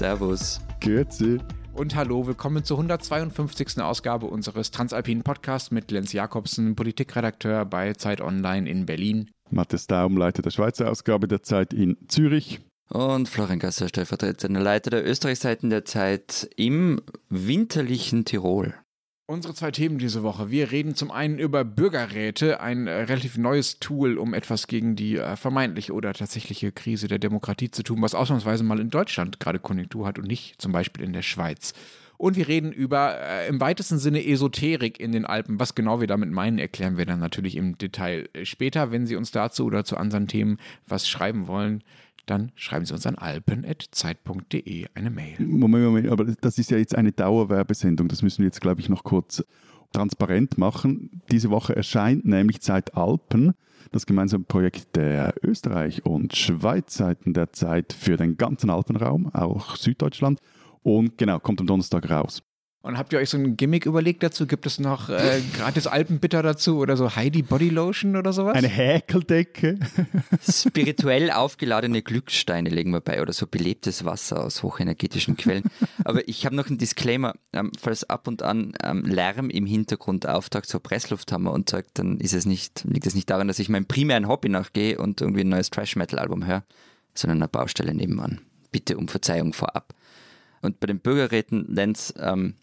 Servus. Grüezi. Und hallo, willkommen zur 152. Ausgabe unseres Transalpinen Podcasts mit Lenz Jakobsen, Politikredakteur bei Zeit Online in Berlin. Matthias Daum, Leiter der Schweizer Ausgabe der Zeit in Zürich. Und Florian Gasser, stellvertretender Leiter der Österreichseiten der Zeit im winterlichen Tirol. Unsere zwei Themen diese Woche. Wir reden zum einen über Bürgerräte, ein äh, relativ neues Tool, um etwas gegen die äh, vermeintliche oder tatsächliche Krise der Demokratie zu tun, was ausnahmsweise mal in Deutschland gerade Konjunktur hat und nicht zum Beispiel in der Schweiz. Und wir reden über äh, im weitesten Sinne Esoterik in den Alpen. Was genau wir damit meinen, erklären wir dann natürlich im Detail äh, später. Wenn Sie uns dazu oder zu anderen Themen was schreiben wollen, dann schreiben Sie uns an alpen.zeit.de eine Mail. Moment, Moment, aber das ist ja jetzt eine Dauerwerbesendung. Das müssen wir jetzt, glaube ich, noch kurz transparent machen. Diese Woche erscheint nämlich Zeit Alpen, das gemeinsame Projekt der Österreich- und Schweizseiten der Zeit für den ganzen Alpenraum, auch Süddeutschland. Und genau, kommt am Donnerstag raus. Und habt ihr euch so ein Gimmick überlegt dazu? Gibt es noch äh, gratis Alpenbitter dazu oder so Heidi Body Lotion oder sowas? Eine Häkeldecke. Spirituell aufgeladene Glückssteine legen wir bei oder so belebtes Wasser aus hochenergetischen Quellen. Aber ich habe noch einen Disclaimer. Ähm, falls ab und an ähm, Lärm im Hintergrund auftaucht, so Presslufthammer und sagt, dann ist es nicht, liegt es nicht daran, dass ich meinem primären Hobby nachgehe und irgendwie ein neues Trash-Metal-Album höre, sondern eine Baustelle nebenan. Bitte um Verzeihung vorab. Und bei den Bürgerräten, Lenz, ähm,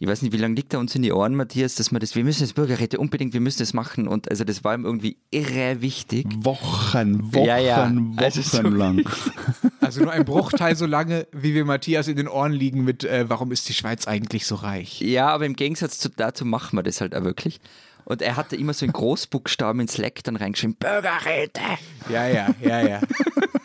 ich weiß nicht, wie lange liegt da uns in die Ohren, Matthias, dass wir das, wir müssen das Bürgerräte unbedingt, wir müssen das machen. Und also das war ihm irgendwie irre wichtig. Wochen, Wochen, Ja, ja. Wochen Also so- lang. Also nur ein Bruchteil so lange, wie wir Matthias in den Ohren liegen mit, äh, warum ist die Schweiz eigentlich so reich? Ja, aber im Gegensatz zu, dazu machen wir das halt auch wirklich. Und er hatte immer so in Großbuchstaben in Slack dann reingeschrieben, Bürgerräte. Ja, ja, ja, ja.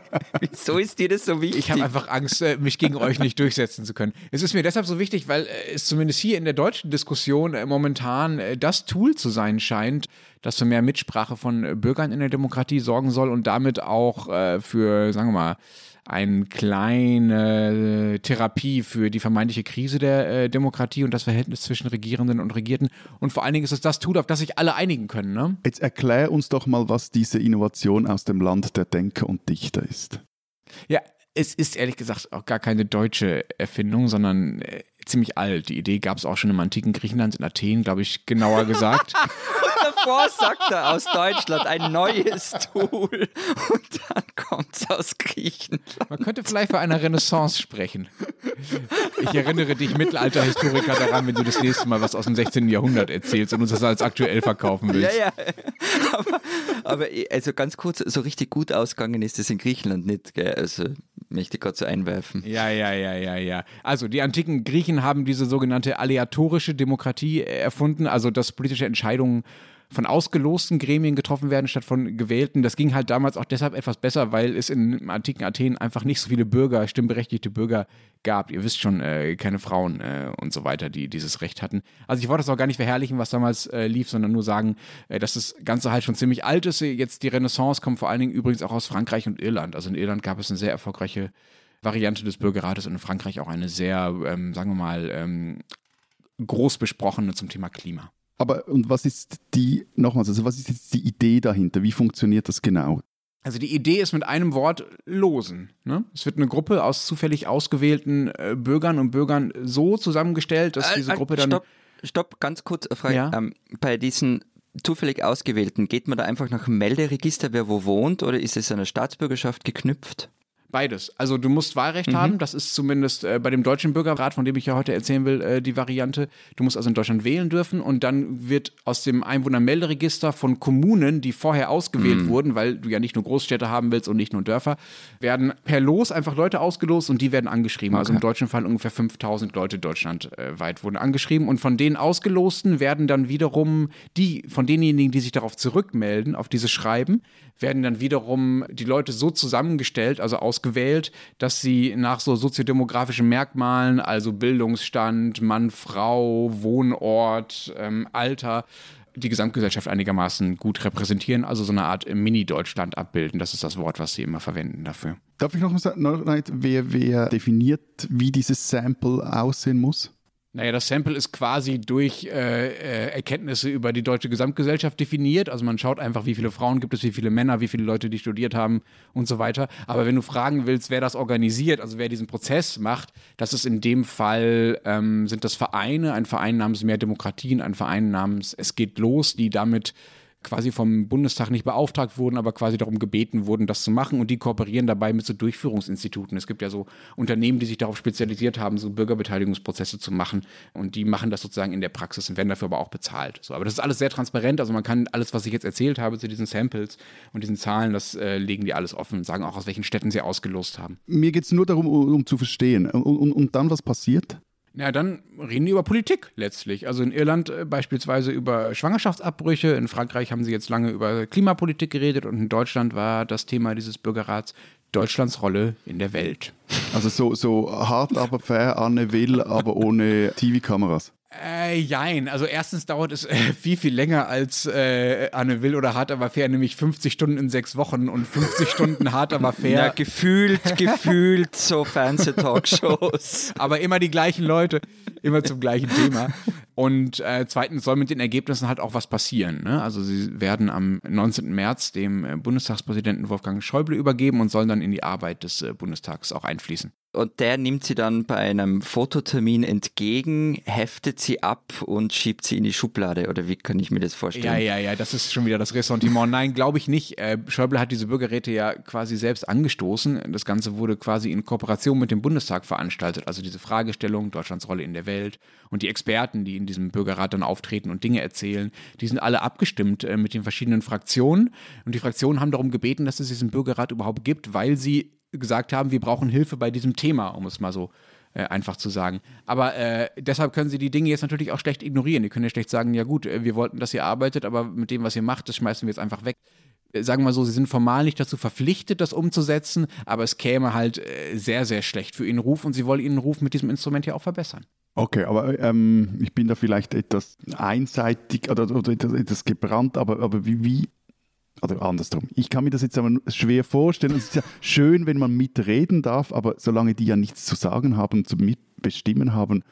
Wieso ist dir das so wichtig? Ich habe einfach Angst, äh, mich gegen euch nicht durchsetzen zu können. Es ist mir deshalb so wichtig, weil äh, es zumindest hier in der deutschen Diskussion äh, momentan das Tool zu sein scheint, das für mehr Mitsprache von Bürgern in der Demokratie sorgen soll und damit auch für, sagen wir mal, eine kleine Therapie für die vermeintliche Krise der äh, Demokratie und das Verhältnis zwischen Regierenden und Regierten. Und vor allen Dingen ist es das Tool, auf das sich alle einigen können. Ne? Jetzt erklär uns doch mal, was diese Innovation aus dem Land der Denker und Dichter ist. Ja, es ist ehrlich gesagt auch gar keine deutsche Erfindung, sondern äh, ziemlich alt. Die Idee gab es auch schon im antiken Griechenland, in Athen, glaube ich, genauer gesagt. Davor sagt er aus Deutschland ein neues Tool und dann kommt es aus Griechenland. Man könnte vielleicht von einer Renaissance sprechen. Ich erinnere dich, Mittelalterhistoriker, daran, wenn du das nächste Mal was aus dem 16. Jahrhundert erzählst und uns das als aktuell verkaufen Ja, willst. ja. Aber, aber also ganz kurz, so richtig gut ausgegangen ist es in Griechenland nicht. Gell? Also möchte ich so einwerfen. Ja, ja, ja, ja, ja. Also die antiken Griechen haben diese sogenannte aleatorische Demokratie äh, erfunden, also dass politische Entscheidungen von ausgelosten Gremien getroffen werden statt von gewählten. Das ging halt damals auch deshalb etwas besser, weil es im antiken Athen einfach nicht so viele Bürger, stimmberechtigte Bürger gab. Ihr wisst schon, äh, keine Frauen äh, und so weiter, die dieses Recht hatten. Also ich wollte das auch gar nicht verherrlichen, was damals äh, lief, sondern nur sagen, äh, dass das Ganze halt schon ziemlich alt ist. Jetzt die Renaissance kommt vor allen Dingen übrigens auch aus Frankreich und Irland. Also in Irland gab es eine sehr erfolgreiche Variante des Bürgerrates und in Frankreich auch eine sehr, ähm, sagen wir mal, ähm, groß besprochene zum Thema Klima. Aber und was ist die, nochmals, also was ist jetzt die Idee dahinter? Wie funktioniert das genau? Also die Idee ist mit einem Wort losen. Ne? Es wird eine Gruppe aus zufällig ausgewählten äh, Bürgern und Bürgern so zusammengestellt, dass diese Äh, äh, Gruppe dann. Stopp, stopp, ganz kurz Frage. Ja. Ähm, bei diesen zufällig ausgewählten, geht man da einfach nach dem Melderegister, wer wo wohnt, oder ist es an eine Staatsbürgerschaft geknüpft? Beides. Also du musst Wahlrecht haben, das ist zumindest äh, bei dem deutschen Bürgerrat, von dem ich ja heute erzählen will, äh, die Variante. Du musst also in Deutschland wählen dürfen und dann wird aus dem Einwohnermelderegister von Kommunen, die vorher ausgewählt wurden, weil du ja nicht nur Großstädte haben willst und nicht nur Dörfer, werden per Los einfach Leute ausgelost und die werden angeschrieben. Also im deutschen Fall ungefähr 5000 Leute deutschlandweit wurden angeschrieben und von den Ausgelosten werden dann wiederum die, von denjenigen, die sich darauf zurückmelden, auf dieses Schreiben, werden dann wiederum die Leute so zusammengestellt, also ausgewählt, dass sie nach so soziodemografischen Merkmalen, also Bildungsstand, Mann, Frau, Wohnort, ähm, Alter, die Gesamtgesellschaft einigermaßen gut repräsentieren, also so eine Art Mini-Deutschland abbilden. Das ist das Wort, was sie immer verwenden dafür. Darf ich noch mal sagen, wer, wer definiert, wie dieses Sample aussehen muss? Naja, das Sample ist quasi durch äh, äh, Erkenntnisse über die deutsche Gesamtgesellschaft definiert. Also man schaut einfach, wie viele Frauen gibt es, wie viele Männer, wie viele Leute, die studiert haben und so weiter. Aber wenn du fragen willst, wer das organisiert, also wer diesen Prozess macht, das ist in dem Fall, ähm, sind das Vereine, ein Verein namens Mehr Demokratien, ein Verein namens Es geht los, die damit quasi vom Bundestag nicht beauftragt wurden, aber quasi darum gebeten wurden, das zu machen. Und die kooperieren dabei mit so Durchführungsinstituten. Es gibt ja so Unternehmen, die sich darauf spezialisiert haben, so Bürgerbeteiligungsprozesse zu machen. Und die machen das sozusagen in der Praxis und werden dafür aber auch bezahlt. So, aber das ist alles sehr transparent. Also man kann alles, was ich jetzt erzählt habe zu diesen Samples und diesen Zahlen, das äh, legen die alles offen und sagen auch, aus welchen Städten sie ausgelost haben. Mir geht es nur darum, um, um, zu verstehen. Und, und, und dann, was passiert? Ja, dann reden die über Politik letztlich. Also in Irland äh, beispielsweise über Schwangerschaftsabbrüche, in Frankreich haben sie jetzt lange über Klimapolitik geredet und in Deutschland war das Thema dieses Bürgerrats Deutschlands Rolle in der Welt. Also so, so hart, aber fair, Anne Will, aber ohne TV-Kameras. Äh, jein. Also erstens dauert es äh, viel, viel länger als äh, Anne Will oder Hart aber fair, nämlich 50 Stunden in sechs Wochen und 50 Stunden hart aber fair. Na, gefühlt, gefühlt so Fernseh-Talkshows. aber immer die gleichen Leute, immer zum gleichen Thema. Und äh, zweitens soll mit den Ergebnissen halt auch was passieren. Ne? Also sie werden am 19. März dem äh, Bundestagspräsidenten Wolfgang Schäuble übergeben und sollen dann in die Arbeit des äh, Bundestags auch einfließen. Und der nimmt sie dann bei einem Fototermin entgegen, heftet sie ab und schiebt sie in die Schublade. Oder wie kann ich mir das vorstellen? Ja, ja, ja, das ist schon wieder das Ressentiment. Nein, glaube ich nicht. Äh, Schäuble hat diese Bürgerräte ja quasi selbst angestoßen. Das Ganze wurde quasi in Kooperation mit dem Bundestag veranstaltet. Also diese Fragestellung, Deutschlands Rolle in der Welt und die Experten, die in diesem Bürgerrat dann auftreten und Dinge erzählen, die sind alle abgestimmt äh, mit den verschiedenen Fraktionen. Und die Fraktionen haben darum gebeten, dass es diesen Bürgerrat überhaupt gibt, weil sie gesagt haben, wir brauchen Hilfe bei diesem Thema, um es mal so äh, einfach zu sagen. Aber äh, deshalb können sie die Dinge jetzt natürlich auch schlecht ignorieren. Die können ja schlecht sagen, ja gut, äh, wir wollten, dass ihr arbeitet, aber mit dem, was ihr macht, das schmeißen wir jetzt einfach weg. Äh, sagen wir mal so, sie sind formal nicht dazu verpflichtet, das umzusetzen, aber es käme halt äh, sehr, sehr schlecht für ihren Ruf und sie wollen ihren Ruf mit diesem Instrument ja auch verbessern. Okay, aber ähm, ich bin da vielleicht etwas einseitig oder, oder etwas gebrannt, aber, aber wie, wie oder andersrum. Ich kann mir das jetzt aber schwer vorstellen. Es ist ja schön, wenn man mitreden darf, aber solange die ja nichts zu sagen haben, zu mitbestimmen haben,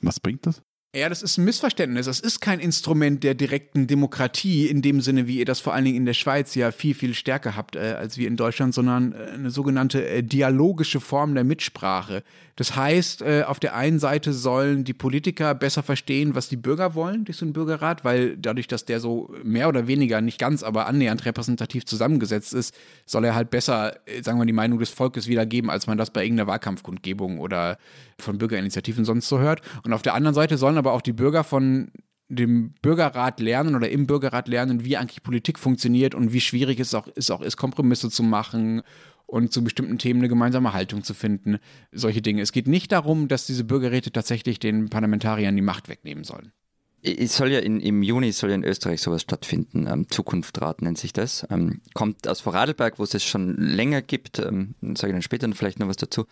was bringt das? Ja, das ist ein Missverständnis. Das ist kein Instrument der direkten Demokratie in dem Sinne, wie ihr das vor allen Dingen in der Schweiz ja viel, viel stärker habt äh, als wir in Deutschland, sondern äh, eine sogenannte äh, dialogische Form der Mitsprache. Das heißt, äh, auf der einen Seite sollen die Politiker besser verstehen, was die Bürger wollen durch so einen Bürgerrat, weil dadurch, dass der so mehr oder weniger, nicht ganz, aber annähernd repräsentativ zusammengesetzt ist, soll er halt besser, äh, sagen wir, die Meinung des Volkes wiedergeben, als man das bei irgendeiner Wahlkampfkundgebung oder von Bürgerinitiativen sonst so hört. Und auf der anderen Seite sollen aber auch die Bürger von dem Bürgerrat lernen oder im Bürgerrat lernen, wie eigentlich Politik funktioniert und wie schwierig es auch, es auch ist, Kompromisse zu machen und zu bestimmten Themen eine gemeinsame Haltung zu finden. Solche Dinge. Es geht nicht darum, dass diese Bürgerräte tatsächlich den Parlamentariern die Macht wegnehmen sollen. Es soll ja in, im Juni soll ja in Österreich sowas stattfinden. Ähm, Zukunftrat nennt sich das. Ähm, kommt aus Vorarlberg, wo es es schon länger gibt. Ähm, sage ich dann später vielleicht noch was dazu.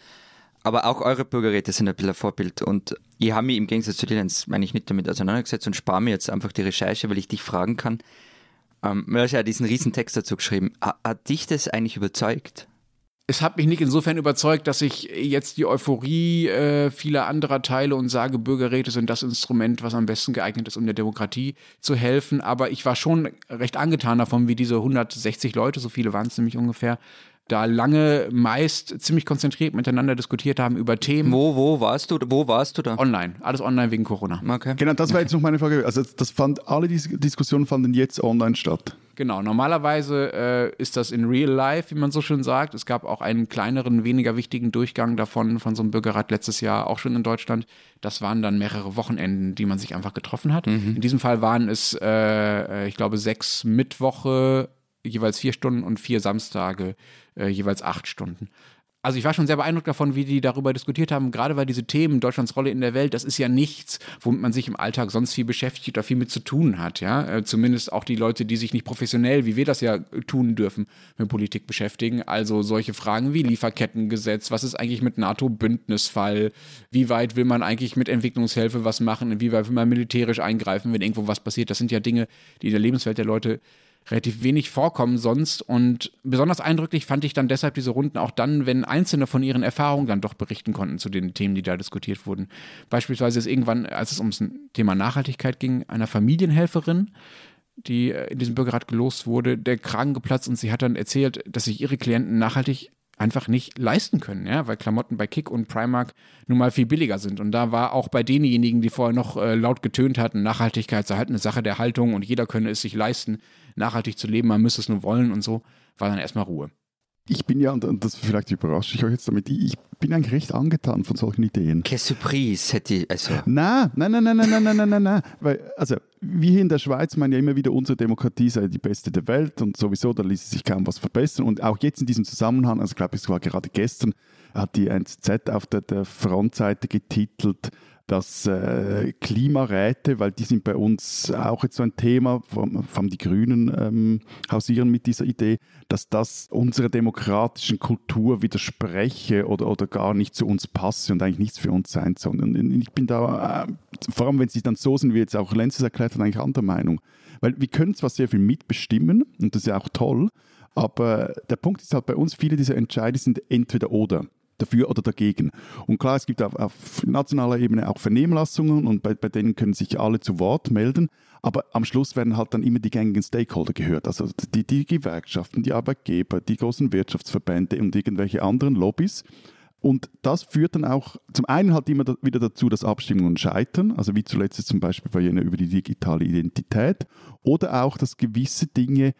Aber auch eure Bürgerräte sind ein bisschen ein Vorbild. Und ich habe mich im Gegensatz zu dir, jetzt meine ich nicht damit auseinandergesetzt und spare mir jetzt einfach die Recherche, weil ich dich fragen kann. Ähm, du hast ja diesen riesen Text dazu geschrieben. Hat dich das eigentlich überzeugt? es hat mich nicht insofern überzeugt, dass ich jetzt die Euphorie äh, vieler anderer teile und sage, Bürgerräte sind das Instrument, was am besten geeignet ist, um der Demokratie zu helfen. Aber ich war schon recht angetan davon, wie diese 160 Leute, so viele waren es nämlich ungefähr, da lange meist ziemlich konzentriert miteinander diskutiert haben über Themen. Wo, wo warst du? Wo warst du da? Online. Alles online wegen Corona. Okay. Genau, das war jetzt noch meine Frage. Also das fand, alle diese Diskussionen fanden jetzt online statt. Genau, normalerweise äh, ist das in real life, wie man so schön sagt. Es gab auch einen kleineren, weniger wichtigen Durchgang davon, von so einem Bürgerrat letztes Jahr, auch schon in Deutschland. Das waren dann mehrere Wochenenden, die man sich einfach getroffen hat. Mhm. In diesem Fall waren es, äh, äh ich glaube, sechs Mittwoche, jeweils vier Stunden und vier Samstage, äh, jeweils acht Stunden. Also ich war schon sehr beeindruckt davon, wie die darüber diskutiert haben, gerade weil diese Themen Deutschlands Rolle in der Welt, das ist ja nichts, womit man sich im Alltag sonst viel beschäftigt oder viel mit zu tun hat, ja. Äh, zumindest auch die Leute, die sich nicht professionell, wie wir das ja tun dürfen, mit Politik beschäftigen. Also solche Fragen wie Lieferkettengesetz, was ist eigentlich mit NATO-Bündnisfall, wie weit will man eigentlich mit Entwicklungshilfe was machen, inwieweit will man militärisch eingreifen, wenn irgendwo was passiert. Das sind ja Dinge, die in der Lebenswelt der Leute relativ wenig vorkommen sonst. Und besonders eindrücklich fand ich dann deshalb diese Runden auch dann, wenn Einzelne von ihren Erfahrungen dann doch berichten konnten zu den Themen, die da diskutiert wurden. Beispielsweise ist irgendwann, als es ums Thema Nachhaltigkeit ging, einer Familienhelferin, die in diesem Bürgerrat gelost wurde, der Kragen geplatzt und sie hat dann erzählt, dass sich ihre Klienten nachhaltig einfach nicht leisten können, ja, weil Klamotten bei Kick und Primark nun mal viel billiger sind. Und da war auch bei denjenigen, die vorher noch äh, laut getönt hatten, Nachhaltigkeit sei halt eine Sache der Haltung und jeder könne es sich leisten, nachhaltig zu leben, man müsste es nur wollen und so, war dann erstmal Ruhe. Ich bin ja, und das vielleicht überrasche ich euch jetzt damit, ich bin eigentlich recht angetan von solchen Ideen. Que surprise hätte ich, also. Nein, nein, nein, nein, nein, nein, nein, nein, nein, nein. Weil, also, wir hier in der Schweiz meinen ja immer wieder, unsere Demokratie sei die beste der Welt und sowieso, da ließe sich kaum was verbessern. Und auch jetzt in diesem Zusammenhang, also ich glaube, es war gerade gestern, hat die NZZ auf der, der Frontseite getitelt, dass äh, Klimaräte, weil die sind bei uns auch jetzt so ein Thema, vor allem die Grünen ähm, hausieren mit dieser Idee, dass das unserer demokratischen Kultur widerspreche oder, oder gar nicht zu uns passe und eigentlich nichts für uns sein soll. Und ich bin da, äh, vor allem wenn sie dann so sind, wie jetzt auch Lenz erklärt hat, eigentlich anderer Meinung. Weil wir können zwar sehr viel mitbestimmen und das ist ja auch toll, aber der Punkt ist halt bei uns, viele dieser Entscheide sind entweder oder dafür oder dagegen. Und klar, es gibt auf, auf nationaler Ebene auch Vernehmlassungen und bei, bei, denen können sich alle zu Wort melden. Aber am Schluss werden halt dann immer die gängigen Stakeholder gehört. Also die, die Gewerkschaften, die Arbeitgeber, die großen Wirtschaftsverbände und irgendwelche anderen Lobbys. Und das führt dann auch zum einen halt immer wieder dazu, dass Abstimmungen scheitern, also wie zuletzt zum Beispiel bei jener über die digitale Identität, oder auch, dass gewisse Dinge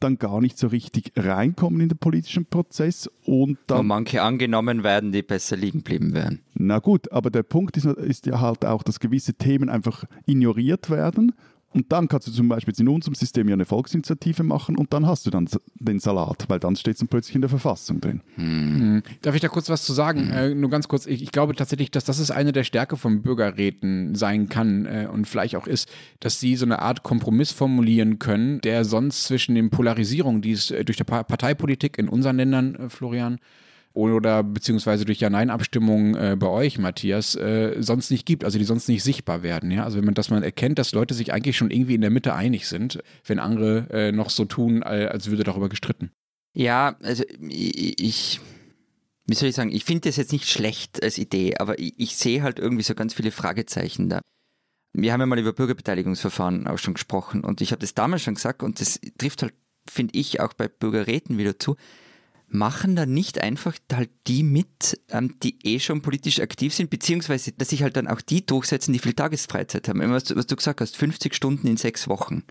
dann gar nicht so richtig reinkommen in den politischen Prozess und dann. Und manche angenommen werden, die besser liegen geblieben wären. Na gut, aber der Punkt ist, ist ja halt auch, dass gewisse Themen einfach ignoriert werden und dann kannst du zum Beispiel in unserem System ja eine Volksinitiative machen und dann hast du dann den Salat, weil dann steht es dann plötzlich in der Verfassung drin. Hm. Darf ich da kurz was zu sagen? Hm. Äh, nur ganz kurz, ich, ich, glaube tatsächlich, dass das ist eine der Stärke von Bürgerräten sein kann äh, und vielleicht auch ist, dass sie so eine Art Kompromiss formulieren können, der sonst zwischen den Polarisierungen, die es äh, durch die Parteipolitik in unseren Ländern, äh, Florian, oder beziehungsweise durch Ja-Nein-Abstimmungen äh, bei euch, Matthias, äh, sonst nicht gibt, also die sonst nicht sichtbar werden. Ja? Also wenn man das mal erkennt, dass Leute sich eigentlich schon irgendwie in der Mitte einig sind, wenn andere äh, noch so tun, als würde darüber gestritten. Ja, also ich, ich wie soll ich sagen, ich finde das jetzt nicht schlecht als Idee, aber ich, ich sehe halt irgendwie so ganz viele Fragezeichen da. Wir haben ja mal über Bürgerbeteiligungsverfahren auch schon gesprochen und ich habe das damals schon gesagt und das trifft halt, finde ich, auch bei Bürgerräten wieder zu machen da nicht einfach halt die mit, ähm, die eh schon politisch aktiv sind, beziehungsweise dass sich halt dann auch die durchsetzen, die viel Tagesfreizeit haben. Was, was du gesagt hast, 50 Stunden in sechs Wochen.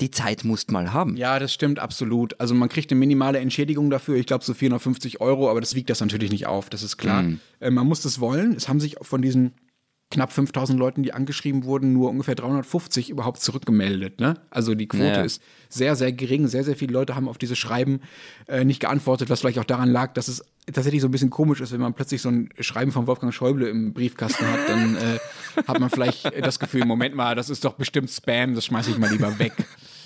Die Zeit musst mal haben. Ja, das stimmt absolut. Also man kriegt eine minimale Entschädigung dafür, ich glaube so 450 Euro, aber das wiegt das natürlich nicht auf, das ist klar. Mhm. Äh, man muss das wollen. Es haben sich von diesen knapp 5000 Leuten, die angeschrieben wurden, nur ungefähr 350 überhaupt zurückgemeldet. Ne? Also die Quote ja. ist sehr, sehr gering. Sehr, sehr viele Leute haben auf diese Schreiben äh, nicht geantwortet, was vielleicht auch daran lag, dass es tatsächlich so ein bisschen komisch ist, wenn man plötzlich so ein Schreiben von Wolfgang Schäuble im Briefkasten hat, dann äh, hat man vielleicht das Gefühl, Moment mal, das ist doch bestimmt Spam, das schmeiße ich mal lieber weg.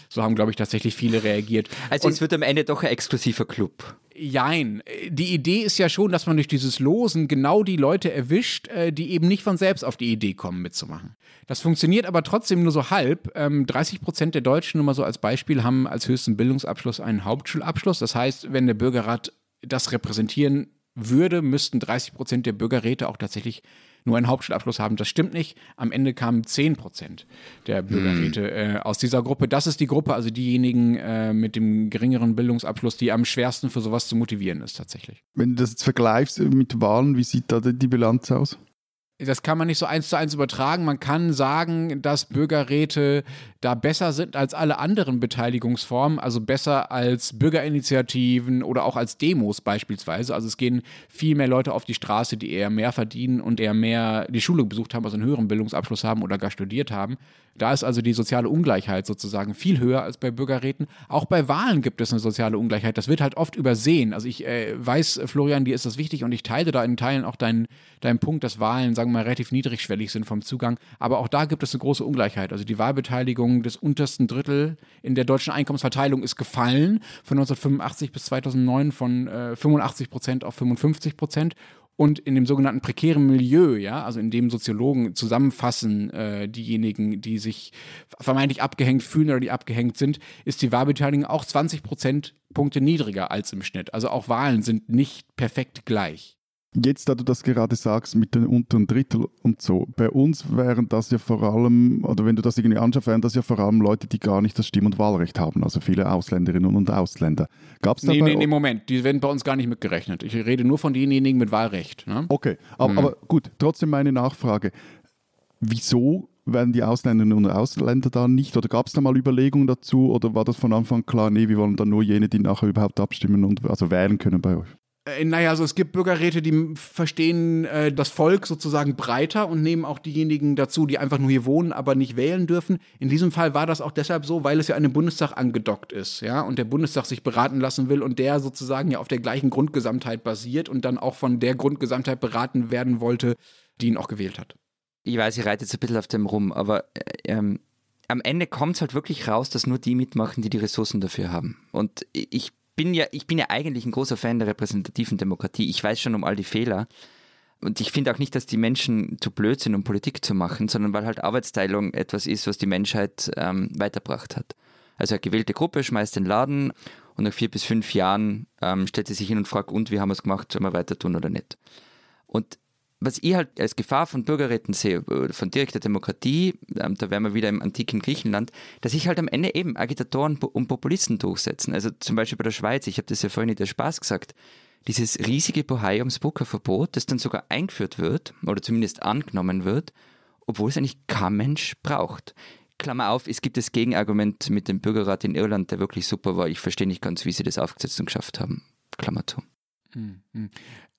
So haben, glaube ich, tatsächlich viele reagiert. Also Und es wird am Ende doch ein exklusiver Club. Jein. Die Idee ist ja schon, dass man durch dieses Losen genau die Leute erwischt, äh, die eben nicht von selbst auf die Idee kommen, mitzumachen. Das funktioniert aber trotzdem nur so halb. 30 ähm, Prozent der Deutschen, nur mal so als Beispiel, haben als höchsten Bildungsabschluss einen Hauptschulabschluss. Das heißt, wenn der Bürgerrat das repräsentieren würde, müssten 30 Prozent der Bürgerräte auch tatsächlich nur einen Hauptschulabschluss haben. Das stimmt nicht. Am Ende kamen 10 Prozent der Bürgerräte hm. äh, aus dieser Gruppe. Das ist die Gruppe, also diejenigen äh, mit dem geringeren Bildungsabschluss, die am schwersten für sowas zu motivieren ist tatsächlich. Wenn du das jetzt vergleichst mit Wahlen, wie sieht da die Bilanz aus? Das kann man nicht so eins zu eins übertragen. Man kann sagen, dass Bürgerräte da besser sind als alle anderen Beteiligungsformen, also besser als Bürgerinitiativen oder auch als Demos beispielsweise. Also es gehen viel mehr Leute auf die Straße, die eher mehr verdienen und eher mehr die Schule besucht haben, also einen höheren Bildungsabschluss haben oder gar studiert haben. Da ist also die soziale Ungleichheit sozusagen viel höher als bei Bürgerräten. Auch bei Wahlen gibt es eine soziale Ungleichheit. Das wird halt oft übersehen. Also ich äh, weiß, Florian, dir ist das wichtig und ich teile da in Teilen auch deinen, deinen Punkt, dass Wahlen, sagen wir mal, relativ niedrigschwellig sind vom Zugang. Aber auch da gibt es eine große Ungleichheit. Also die Wahlbeteiligung des untersten Drittel in der deutschen Einkommensverteilung ist gefallen von 1985 bis 2009 von äh, 85 Prozent auf 55 Prozent. Und in dem sogenannten prekären Milieu, ja, also in dem Soziologen zusammenfassen, äh, diejenigen, die sich vermeintlich abgehängt fühlen oder die abgehängt sind, ist die Wahlbeteiligung auch 20 Prozentpunkte niedriger als im Schnitt. Also auch Wahlen sind nicht perfekt gleich. Jetzt, da du das gerade sagst mit den unteren Drittel und so, bei uns wären das ja vor allem, oder wenn du das irgendwie anschaust, wären das ja vor allem Leute, die gar nicht das Stimm- und Wahlrecht haben, also viele Ausländerinnen und Ausländer. Gab es da Nee, nee, nee, Moment, die werden bei uns gar nicht mitgerechnet. Ich rede nur von denjenigen mit Wahlrecht. Ne? Okay, aber, Mhm. aber gut, trotzdem meine Nachfrage. Wieso werden die Ausländerinnen und Ausländer da nicht? Oder gab es da mal Überlegungen dazu? Oder war das von Anfang klar, nee, wir wollen dann nur jene, die nachher überhaupt abstimmen und also wählen können bei euch? Äh, Naja, also es gibt Bürgerräte, die verstehen äh, das Volk sozusagen breiter und nehmen auch diejenigen dazu, die einfach nur hier wohnen, aber nicht wählen dürfen. In diesem Fall war das auch deshalb so, weil es ja an den Bundestag angedockt ist, ja, und der Bundestag sich beraten lassen will und der sozusagen ja auf der gleichen Grundgesamtheit basiert und dann auch von der Grundgesamtheit beraten werden wollte, die ihn auch gewählt hat. Ich weiß, ich reite jetzt ein bisschen auf dem rum, aber äh, ähm, am Ende kommt es halt wirklich raus, dass nur die mitmachen, die die Ressourcen dafür haben. Und ich bin ja, ich bin ja eigentlich ein großer Fan der repräsentativen Demokratie. Ich weiß schon um all die Fehler. Und ich finde auch nicht, dass die Menschen zu blöd sind, um Politik zu machen, sondern weil halt Arbeitsteilung etwas ist, was die Menschheit ähm, weitergebracht hat. Also eine gewählte Gruppe schmeißt den Laden und nach vier bis fünf Jahren ähm, stellt sie sich hin und fragt, und wie haben wir es gemacht, sollen wir weiter tun oder nicht? Und was ich halt als Gefahr von Bürgerräten sehe, äh, von direkter Demokratie, ähm, da wären wir wieder im antiken Griechenland, dass sich halt am Ende eben Agitatoren und Populisten durchsetzen. Also zum Beispiel bei der Schweiz, ich habe das ja vorhin nicht der Spaß gesagt, dieses riesige Bohai ums Burka-Verbot, das dann sogar eingeführt wird oder zumindest angenommen wird, obwohl es eigentlich kein Mensch braucht. Klammer auf, es gibt das Gegenargument mit dem Bürgerrat in Irland, der wirklich super war. Ich verstehe nicht ganz, wie sie das aufgesetzt und geschafft haben. Klammer zu.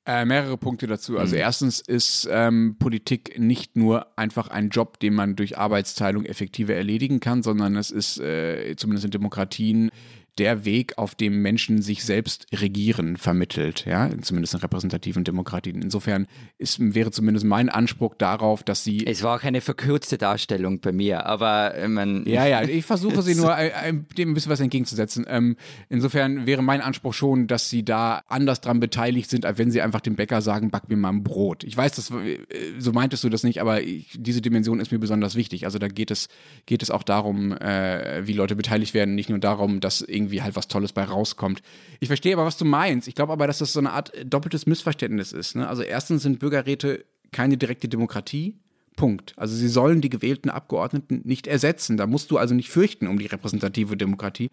Äh, mehrere Punkte dazu. Also Mhm. erstens ist ähm, Politik nicht nur einfach ein Job, den man durch Arbeitsteilung effektiver erledigen kann, sondern es ist äh, zumindest in Demokratien der Weg, auf dem Menschen sich selbst regieren vermittelt, ja, zumindest in repräsentativen Demokratien. Insofern ist, wäre zumindest mein Anspruch darauf, dass sie Es war auch eine verkürzte Darstellung bei mir, aber äh, man. ja, ja, ich versuche sie nur äh, äh, dem ein bisschen was entgegenzusetzen. Ähm, insofern wäre mein Anspruch schon, dass sie da anders dran beteiligt sind, als wenn sie einfach dem Bäcker sagen, back mir mal ein Brot. Ich weiß, das, äh, so meintest du das nicht, aber ich, diese Dimension ist mir besonders wichtig. Also da geht es, geht es auch darum, äh, wie Leute beteiligt werden, nicht nur darum, dass irgendwie halt was Tolles bei rauskommt. Ich verstehe aber, was du meinst. Ich glaube aber, dass das so eine Art doppeltes Missverständnis ist. Ne? Also erstens sind Bürgerräte keine direkte Demokratie. Punkt. Also sie sollen die gewählten Abgeordneten nicht ersetzen. Da musst du also nicht fürchten um die repräsentative Demokratie.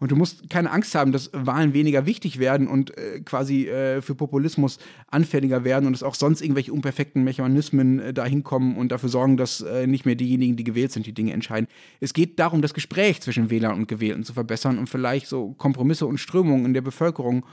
Und du musst keine Angst haben, dass Wahlen weniger wichtig werden und äh, quasi äh, für Populismus anfälliger werden und dass auch sonst irgendwelche unperfekten Mechanismen äh, dahin kommen und dafür sorgen, dass äh, nicht mehr diejenigen, die gewählt sind, die Dinge entscheiden. Es geht darum, das Gespräch zwischen Wählern und Gewählten zu verbessern und vielleicht so Kompromisse und Strömungen in der Bevölkerung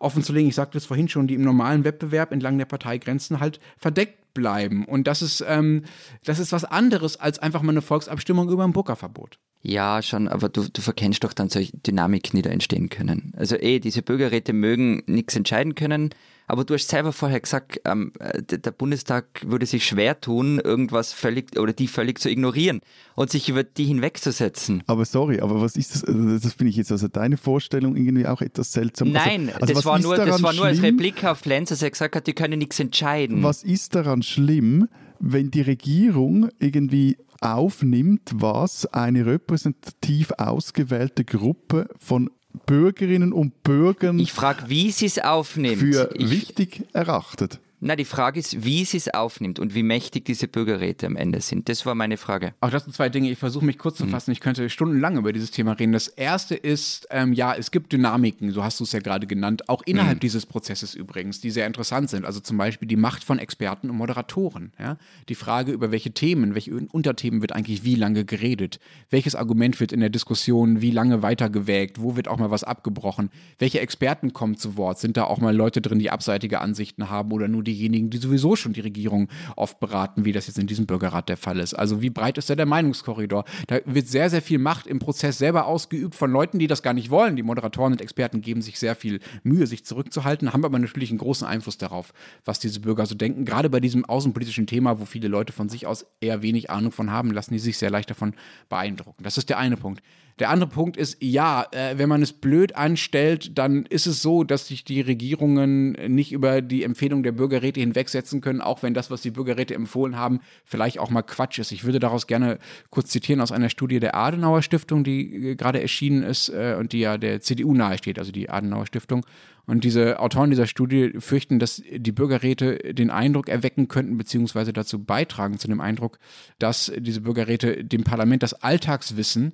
offenzulegen. Ich sagte es vorhin schon, die im normalen Wettbewerb entlang der Parteigrenzen halt verdeckt bleiben. Und das ist, ähm, das ist was anderes als einfach mal eine Volksabstimmung über ein Burka-Verbot. Ja, schon, aber du, du verkennst doch dann solche Dynamiken, die da entstehen können. Also eh, diese Bürgerräte mögen nichts entscheiden können, aber du hast selber vorher gesagt, ähm, äh, der Bundestag würde sich schwer tun, irgendwas völlig oder die völlig zu ignorieren und sich über die hinwegzusetzen. Aber sorry, aber was ist das? Also Das finde ich jetzt, also deine Vorstellung irgendwie auch etwas seltsam. Nein, also, also das, war nur, das war nur als? Replik auf Lenz, dass er gesagt hat, die können nichts entscheiden. Was ist daran schlimm, wenn die Regierung irgendwie aufnimmt, was eine repräsentativ ausgewählte Gruppe von Bürgerinnen und Bürgern Ich frage, wie sie es aufnimmt. für ich, wichtig erachtet? Na, die Frage ist, wie sie es aufnimmt und wie mächtig diese Bürgerräte am Ende sind. Das war meine Frage. Auch das sind zwei Dinge, ich versuche mich kurz zu fassen. Ich könnte stundenlang über dieses Thema reden. Das erste ist, ähm, ja, es gibt Dynamiken, so hast du es ja gerade genannt, auch innerhalb dieses Prozesses übrigens, die sehr interessant sind. Also zum Beispiel die Macht von Experten und Moderatoren. Ja? Die Frage, über welche Themen, welche Unterthemen wird eigentlich wie lange geredet? Welches Argument wird in der Diskussion wie lange weitergewägt? Wo wird auch mal was abgebrochen? Welche Experten kommen zu Wort? Sind da auch mal Leute drin, die abseitige Ansichten haben oder nur diejenigen, die sowieso schon die Regierung oft beraten, wie das jetzt in diesem Bürgerrat der Fall ist? Also wie breit ist da der Meinungskorridor? Da wird sehr, sehr viel Macht im Prozess selber ausgeübt von Leuten, die das gar nicht wollen. Die Moderatoren und Experten geben sich sehr viel Mühe, sich zurückzuhalten, haben aber natürlich einen großen Einfluss darauf, was diese Bürger so denken. Gerade bei diesem außenpolitischen Thema, wo viele Leute von sich aus eher wenig Ahnung von haben, lassen die sich sehr leicht davon beeindrucken. Das ist der eine Punkt. Der andere Punkt ist, ja, äh, wenn man es blöd anstellt, dann ist es so, dass sich die Regierungen nicht über die Empfehlung der Bürgerräte hinwegsetzen können, auch wenn das, was die Bürgerräte empfohlen haben, vielleicht auch mal Quatsch ist. Ich würde daraus gerne kurz zitieren aus einer Studie der Adenauer Stiftung, die äh, gerade erschienen ist äh, und die ja der CDU nahesteht, also die Adenauer Stiftung. Und diese Autoren dieser Studie fürchten, dass die Bürgerräte den Eindruck erwecken könnten, beziehungsweise dazu beitragen zu dem Eindruck, dass diese Bürgerräte dem Parlament das Alltagswissen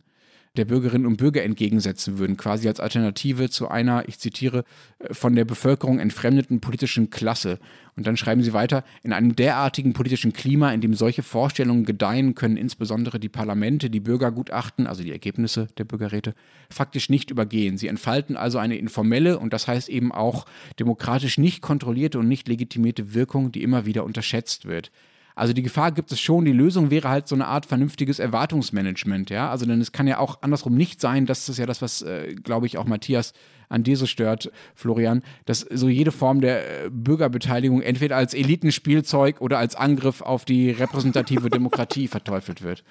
der Bürgerinnen und Bürger entgegensetzen würden, quasi als Alternative zu einer, ich zitiere, äh, von der Bevölkerung entfremdeten politischen Klasse. Und dann schreiben sie weiter, in einem derartigen politischen Klima, in dem solche Vorstellungen gedeihen, können insbesondere die Parlamente die Bürgergutachten, also die Ergebnisse der Bürgerräte, faktisch nicht übergehen. Sie entfalten also eine informelle und das heißt eben auch demokratisch nicht kontrollierte und nicht legitimierte Wirkung, die immer wieder unterschätzt wird. Also die Gefahr gibt es schon. Die Lösung wäre halt so eine Art vernünftiges Erwartungsmanagement, ja. Also denn es kann ja auch andersrum nicht sein, das ist ja das, was, äh, glaube ich, auch Matthias an dir so stört, Florian, dass so jede Form der äh, Bürgerbeteiligung entweder als Elitenspielzeug oder als Angriff auf die repräsentative Demokratie verteufelt wird.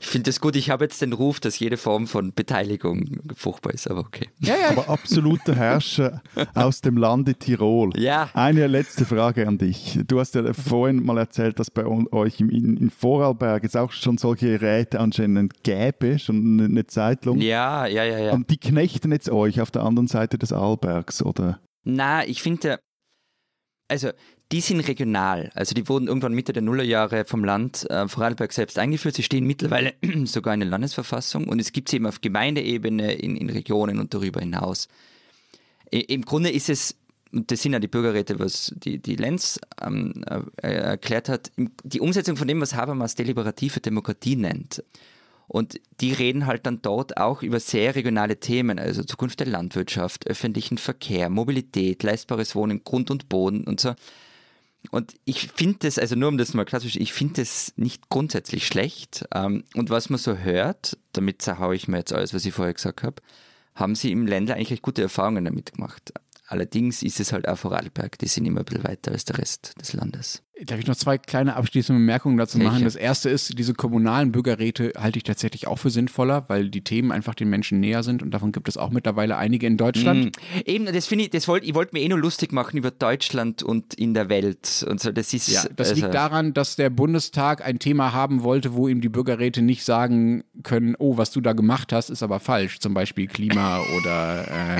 Ich finde es gut, ich habe jetzt den Ruf, dass jede Form von Beteiligung furchtbar ist, aber okay. Ja, ja. Aber absoluter Herrscher aus dem Lande Tirol. Ja. Eine letzte Frage an dich. Du hast ja vorhin mal erzählt, dass bei euch in, in Vorarlberg es auch schon solche Räte anscheinend gäbe, schon eine Zeit lang. Ja, ja, ja, ja. Und die knechten jetzt euch auf der anderen Seite des Arlbergs, oder? Na, ich finde, also die sind regional. Also die wurden irgendwann Mitte der Nullerjahre vom Land äh, Vorarlberg selbst eingeführt. Sie stehen mittlerweile sogar in der Landesverfassung und es gibt sie eben auf Gemeindeebene, in, in Regionen und darüber hinaus. I, Im Grunde ist es, und das sind ja die Bürgerräte, was die, die Lenz ähm, äh, erklärt hat, die Umsetzung von dem, was Habermas deliberative Demokratie nennt. Und die reden halt dann dort auch über sehr regionale Themen, also Zukunft der Landwirtschaft, öffentlichen Verkehr, Mobilität, leistbares Wohnen, Grund und Boden und so. Und ich finde das, also nur um das mal klassisch, ich finde das nicht grundsätzlich schlecht. Ähm, und was man so hört, damit zerhaue ich mir jetzt alles, was ich vorher gesagt habe, haben sie im Ländler eigentlich recht gute Erfahrungen damit gemacht. Allerdings ist es halt auch Vorarlberg, die sind immer ein bisschen weiter als der Rest des Landes. Darf ich noch zwei kleine abschließende Bemerkungen dazu machen? Welche? Das erste ist, diese kommunalen Bürgerräte halte ich tatsächlich auch für sinnvoller, weil die Themen einfach den Menschen näher sind und davon gibt es auch mittlerweile einige in Deutschland. Mm, eben, das finde ich, das wollt, ich wollte mir eh nur lustig machen über Deutschland und in der Welt und so. Das ist. Ja, das also liegt daran, dass der Bundestag ein Thema haben wollte, wo ihm die Bürgerräte nicht sagen können, oh, was du da gemacht hast, ist aber falsch. Zum Beispiel Klima oder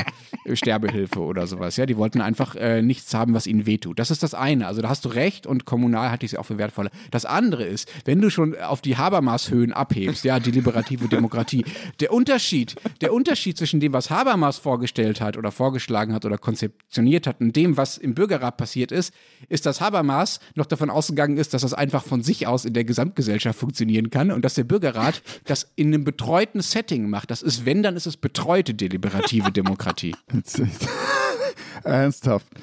äh, Sterbehilfe oder sowas. Ja, die wollten einfach äh, nichts haben, was ihnen wehtut. Das ist das eine. Also da hast du recht und kommunal halte ich sie auch für wertvoller. Das andere ist, wenn du schon auf die Habermas-Höhen abhebst, ja, die liberative Demokratie, der Unterschied, der Unterschied zwischen dem, was Habermas vorgestellt hat oder vorgeschlagen hat oder konzeptioniert hat und dem, was im Bürgerrat passiert ist, ist, dass Habermas noch davon ausgegangen ist, dass das einfach von sich aus in der Gesamtgesellschaft funktionieren kann und dass der Bürgerrat das in einem betreuten Setting macht. Das ist, wenn, dann ist es betreute deliberative Demokratie. Ernsthaft.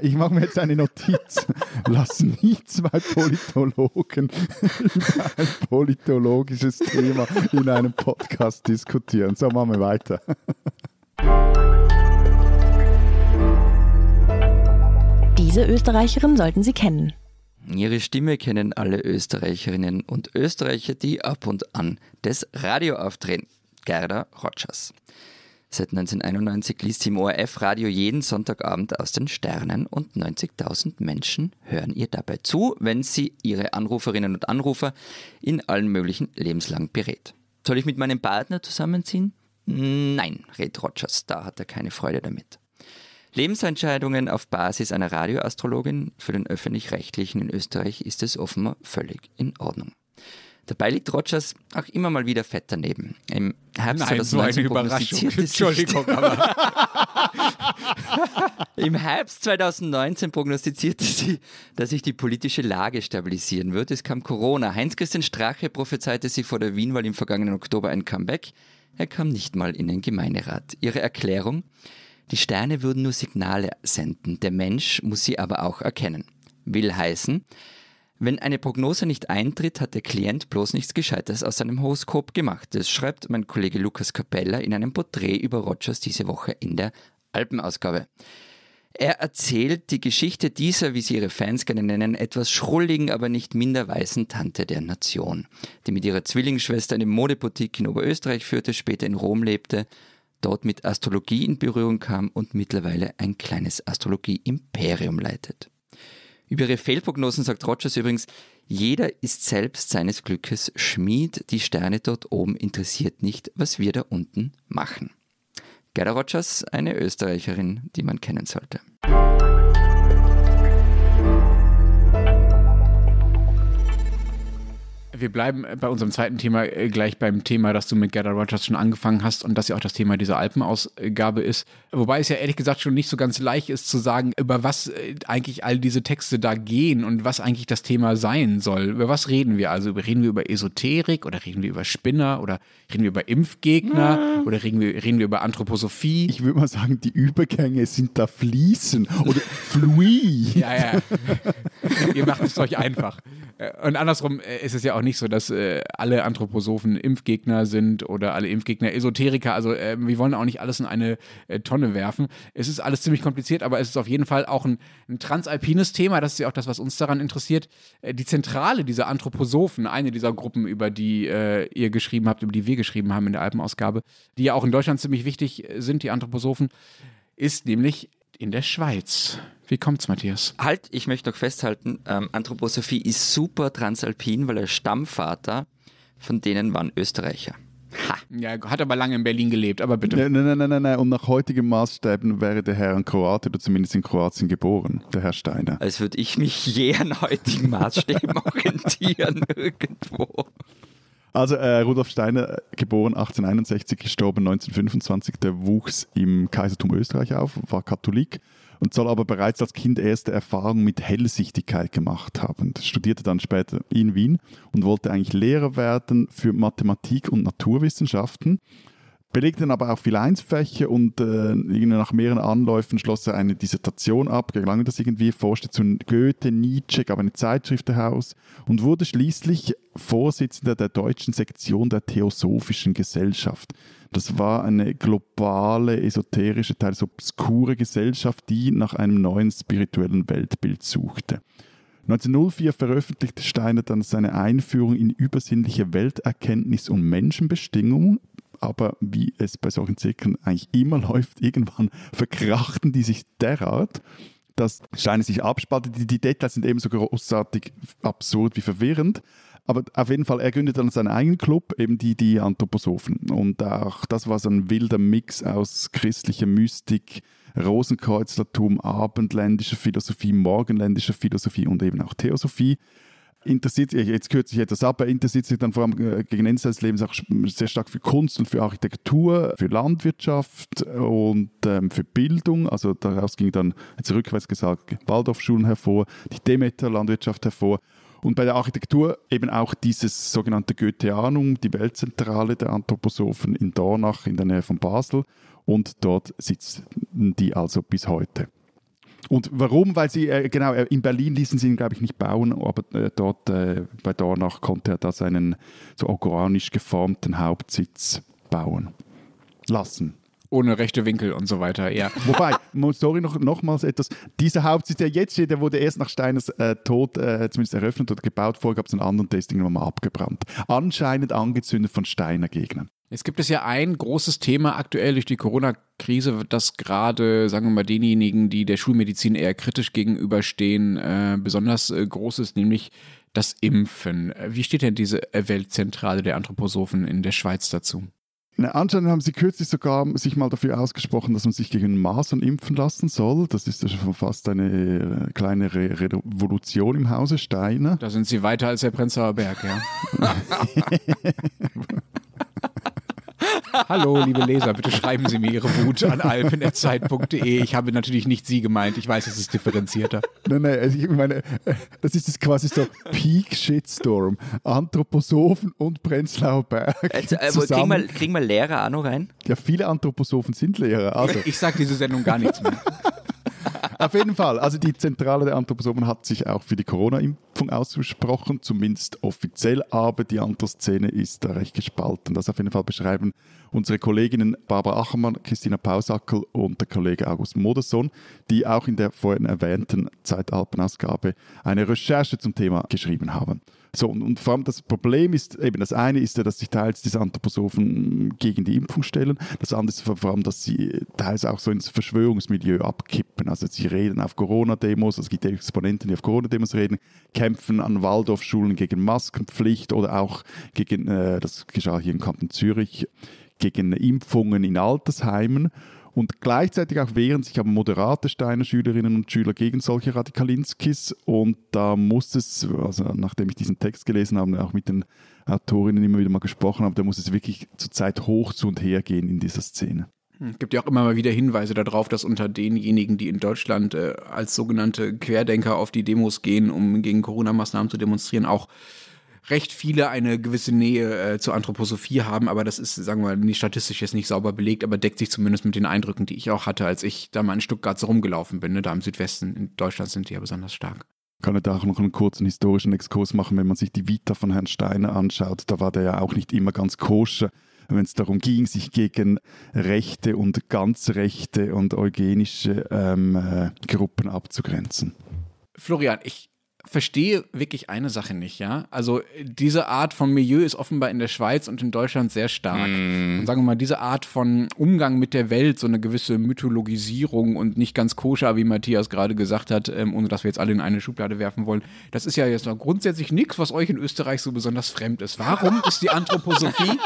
Ich mache mir jetzt eine Notiz. Lass nie zwei Politologen über ein politologisches Thema in einem Podcast diskutieren. So machen wir weiter. Diese Österreicherin sollten Sie kennen. Ihre Stimme kennen alle Österreicherinnen und Österreicher, die ab und an das Radio aufdrehen. Gerda Rogers. Seit 1991 liest sie im ORF-Radio jeden Sonntagabend aus den Sternen und 90.000 Menschen hören ihr dabei zu, wenn sie ihre Anruferinnen und Anrufer in allen möglichen Lebenslagen berät. Soll ich mit meinem Partner zusammenziehen? Nein, rät Rogers, da hat er keine Freude damit. Lebensentscheidungen auf Basis einer Radioastrologin für den öffentlich-rechtlichen in Österreich ist es offenbar völlig in Ordnung. Dabei liegt Rogers auch immer mal wieder fett daneben. Im Herbst Nein, 2019 so. Entschuldigung, aber Im Herbst 2019 prognostizierte sie, dass sich die politische Lage stabilisieren wird. Es kam Corona. Heinz-Christian Strache prophezeite sie vor der Wienwahl im vergangenen Oktober ein Comeback. Er kam nicht mal in den Gemeinderat. Ihre Erklärung? Die Sterne würden nur Signale senden. Der Mensch muss sie aber auch erkennen. Will heißen, wenn eine Prognose nicht eintritt, hat der Klient bloß nichts Gescheites aus seinem Horoskop gemacht. Das schreibt mein Kollege Lukas Capella in einem Porträt über Rogers diese Woche in der Alpenausgabe. Er erzählt die Geschichte dieser, wie sie ihre Fans gerne nennen, etwas schrulligen, aber nicht minder weißen Tante der Nation, die mit ihrer Zwillingsschwester eine Modeboutique in Oberösterreich führte, später in Rom lebte, dort mit Astrologie in Berührung kam und mittlerweile ein kleines Astrologie-Imperium leitet. Über ihre Fehlprognosen sagt Rogers übrigens, jeder ist selbst seines Glückes Schmied, die Sterne dort oben interessiert nicht, was wir da unten machen. Gerda Rogers, eine Österreicherin, die man kennen sollte. Wir bleiben bei unserem zweiten Thema äh, gleich beim Thema, das du mit Gerda Rogers schon angefangen hast und das ja auch das Thema dieser Alpenausgabe ist. Wobei es ja ehrlich gesagt schon nicht so ganz leicht ist zu sagen, über was äh, eigentlich all diese Texte da gehen und was eigentlich das Thema sein soll. Über was reden wir? Also reden wir über Esoterik oder reden wir über Spinner oder reden wir über Impfgegner ja. oder reden wir, reden wir über Anthroposophie? Ich würde mal sagen, die Übergänge sind da fließen oder fluid. ja, ja. Ihr macht es euch einfach. Äh, und andersrum äh, ist es ja auch nicht so, dass äh, alle Anthroposophen Impfgegner sind oder alle Impfgegner Esoteriker. Also äh, wir wollen auch nicht alles in eine äh, Tonne werfen. Es ist alles ziemlich kompliziert, aber es ist auf jeden Fall auch ein, ein transalpines Thema. Das ist ja auch das, was uns daran interessiert. Äh, die Zentrale dieser Anthroposophen, eine dieser Gruppen, über die ihr geschrieben habt, über die wir geschrieben haben in der Alpenausgabe, die ja auch in Deutschland ziemlich wichtig sind, die Anthroposophen, ist nämlich in der Schweiz. Wie kommt's, Matthias? Halt, ich möchte noch festhalten, ähm, Anthroposophie ist super transalpin, weil der Stammvater von denen waren Österreicher. Ha. Ja, hat aber lange in Berlin gelebt, aber bitte. Nein, nein, nein, nein, nein. Und nach heutigen Maßstäben wäre der Herr ein Kroate oder zumindest in Kroatien geboren, der Herr Steiner. Als würde ich mich je an heutigen Maßstäben orientieren irgendwo. Also äh, Rudolf Steiner, geboren 1861, gestorben 1925, der wuchs im Kaisertum Österreich auf, war Katholik und soll aber bereits als Kind erste Erfahrungen mit Hellsichtigkeit gemacht haben. Studierte dann später in Wien und wollte eigentlich Lehrer werden für Mathematik und Naturwissenschaften belegte dann aber auch viele Einsfächer und äh, nach mehreren Anläufen schloss er eine Dissertation ab, gelang das irgendwie, forschte zu Goethe, Nietzsche, gab eine Zeitschrift heraus und wurde schließlich Vorsitzender der deutschen Sektion der Theosophischen Gesellschaft. Das war eine globale, esoterische, teils obskure Gesellschaft, die nach einem neuen spirituellen Weltbild suchte. 1904 veröffentlichte Steiner dann seine Einführung in übersinnliche Welterkenntnis und Menschenbestimmung, aber wie es bei solchen Zirkeln eigentlich immer läuft, irgendwann verkrachten die sich derart, dass Steine sich abspaltet. Die, die Details sind ebenso großartig absurd wie verwirrend. Aber auf jeden Fall, er gründet dann seinen eigenen Club, eben die, die Anthroposophen. Und auch das war so ein wilder Mix aus christlicher Mystik, Rosenkreuzlertum, abendländischer Philosophie, morgenländischer Philosophie und eben auch Theosophie interessiert jetzt kürze ich etwas ab, er interessiert sich dann vor allem äh, gegen Ende seines Lebens auch sehr stark für Kunst und für Architektur, für Landwirtschaft und ähm, für Bildung. Also daraus ging dann, jetzt rückwärts gesagt, Waldorfschulen hervor, die Demeter-Landwirtschaft hervor. Und bei der Architektur eben auch dieses sogenannte Goetheanum, die Weltzentrale der Anthroposophen in Dornach in der Nähe von Basel. Und dort sitzen die also bis heute. Und warum? Weil sie, äh, genau, äh, in Berlin ließen sie ihn, glaube ich, nicht bauen, aber äh, dort äh, bei Dornach konnte er da seinen so organisch geformten Hauptsitz bauen lassen. Ohne rechte Winkel und so weiter, ja. Wobei, sorry, noch, nochmals etwas. Dieser Hauptsitz, der jetzt steht, der wurde erst nach Steiners äh, Tod äh, zumindest eröffnet oder gebaut. Vorher gab es einen anderen Testing nochmal abgebrannt. Anscheinend angezündet von Steiner-Gegnern. Es gibt es ja ein großes Thema aktuell durch die Corona-Krise, das gerade, sagen wir mal, denjenigen, die der Schulmedizin eher kritisch gegenüberstehen, äh, besonders äh, groß ist, nämlich das Impfen. Wie steht denn diese Weltzentrale der Anthroposophen in der Schweiz dazu? Na, anscheinend haben sie kürzlich sogar sich mal dafür ausgesprochen, dass man sich gegen Masern impfen lassen soll. Das ist ja schon fast eine äh, kleine Re Revolution im Hause Steiner. Da sind sie weiter als der Prenzlauer Berg, ja. Hallo, liebe Leser, bitte schreiben Sie mir Ihre Wut an alpen.zeit.de. Ich habe natürlich nicht Sie gemeint. Ich weiß, es ist differenzierter. Nein, nein, also ich meine, das ist quasi so Peak Shitstorm. Anthroposophen und Prenzlauer Berg. Also, also kriegen, wir, kriegen wir Lehrer auch noch rein? Ja, viele Anthroposophen sind Lehrer. Also. Ich sage diese Sendung gar nichts mehr. Auf jeden Fall. Also die Zentrale der Anthroposophen hat sich auch für die Corona-Impfung ausgesprochen, zumindest offiziell, aber die Anthroszene ist da recht gespalten. Das auf jeden Fall beschreiben unsere Kolleginnen Barbara Achermann, Christina Pausackel und der Kollege August Modersohn, die auch in der vorhin erwähnten Zeitalpenausgabe eine Recherche zum Thema geschrieben haben. So, und, und, vor allem das Problem ist eben, das eine ist ja, dass sich teils diese Anthroposophen gegen die Impfung stellen. Das andere ist vor allem, dass sie teils auch so ins Verschwörungsmilieu abkippen. Also sie reden auf Corona-Demos, es gibt Exponenten, die auf Corona-Demos reden, kämpfen an Waldorfschulen gegen Maskenpflicht oder auch gegen, äh, das geschah hier im Kanton Zürich, gegen Impfungen in Altersheimen. Und gleichzeitig auch wehren sich aber moderate Steiner Schülerinnen und Schüler gegen solche Radikalinskis. Und da muss es, also nachdem ich diesen Text gelesen habe, auch mit den Autorinnen immer wieder mal gesprochen habe, da muss es wirklich zurzeit hoch zu und her gehen in dieser Szene. Es gibt ja auch immer mal wieder Hinweise darauf, dass unter denjenigen, die in Deutschland äh, als sogenannte Querdenker auf die Demos gehen, um gegen Corona-Maßnahmen zu demonstrieren, auch recht viele eine gewisse Nähe äh, zur Anthroposophie haben, aber das ist, sagen wir mal, nicht statistisch jetzt nicht sauber belegt, aber deckt sich zumindest mit den Eindrücken, die ich auch hatte, als ich da mal in Stuttgart so rumgelaufen bin. Ne? Da im Südwesten in Deutschland sind die ja besonders stark kann ich da auch noch einen kurzen historischen Exkurs machen, wenn man sich die Vita von Herrn Steiner anschaut. Da war der ja auch nicht immer ganz koscher, wenn es darum ging, sich gegen rechte und ganz rechte und eugenische ähm, äh, Gruppen abzugrenzen. Florian, ich verstehe wirklich eine Sache nicht, ja. Also diese Art von Milieu ist offenbar in der Schweiz und in Deutschland sehr stark. Mm. Und sagen wir mal, diese Art von Umgang mit der Welt, so eine gewisse Mythologisierung und nicht ganz koscher, wie Matthias gerade gesagt hat, ähm, ohne dass wir jetzt alle in eine Schublade werfen wollen, das ist ja jetzt noch grundsätzlich nichts, was euch in Österreich so besonders fremd ist. Warum ist die Anthroposophie?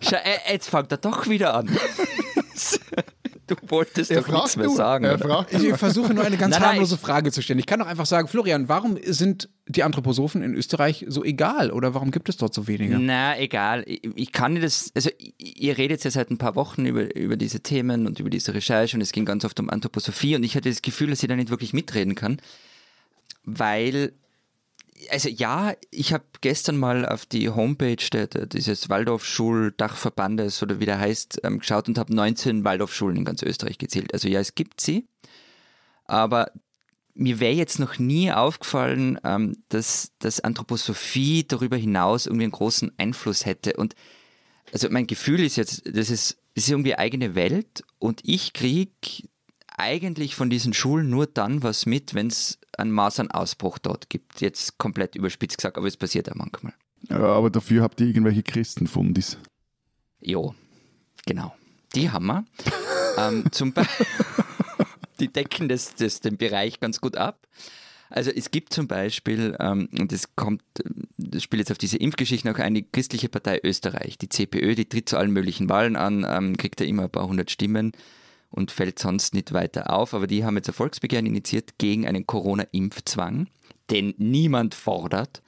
Jetzt fangt er doch wieder an. Du wolltest er doch nichts mehr sagen. ich versuche nur eine ganz nein, harmlose nein. Frage zu stellen. Ich kann doch einfach sagen, Florian, warum sind die Anthroposophen in Österreich so egal oder warum gibt es dort so wenige? Na, egal. Ich, ich kann nicht das, also ihr redet ja seit ein paar Wochen über, über diese Themen und über diese Recherche und es ging ganz oft um Anthroposophie und ich hatte das Gefühl, dass ich da nicht wirklich mitreden kann, weil also ja, ich habe gestern mal auf die Homepage der, der, dieses Waldorfschuldachverbandes oder wie der heißt, ähm, geschaut und habe 19 Waldorfschulen in ganz Österreich gezählt. Also ja, es gibt sie, aber mir wäre jetzt noch nie aufgefallen, ähm, dass, dass Anthroposophie darüber hinaus irgendwie einen großen Einfluss hätte. Und also mein Gefühl ist jetzt, das ist, das ist irgendwie eigene Welt und ich kriege eigentlich von diesen Schulen nur dann was mit, wenn es einen Masernausbruch dort gibt. Jetzt komplett überspitzt gesagt, aber es passiert ja manchmal. Ja, aber dafür habt ihr irgendwelche Christenfundis. Jo, genau. Die haben wir. ähm, zum Beispiel, die decken das, das, den Bereich ganz gut ab. Also es gibt zum Beispiel, ähm, und das kommt, das spielt jetzt auf diese Impfgeschichten auch eine christliche Partei Österreich, die CPÖ, die tritt zu allen möglichen Wahlen an, ähm, kriegt ja immer ein paar hundert Stimmen und fällt sonst nicht weiter auf. Aber die haben jetzt ein Volksbegehren initiiert gegen einen Corona-Impfzwang, den niemand fordert.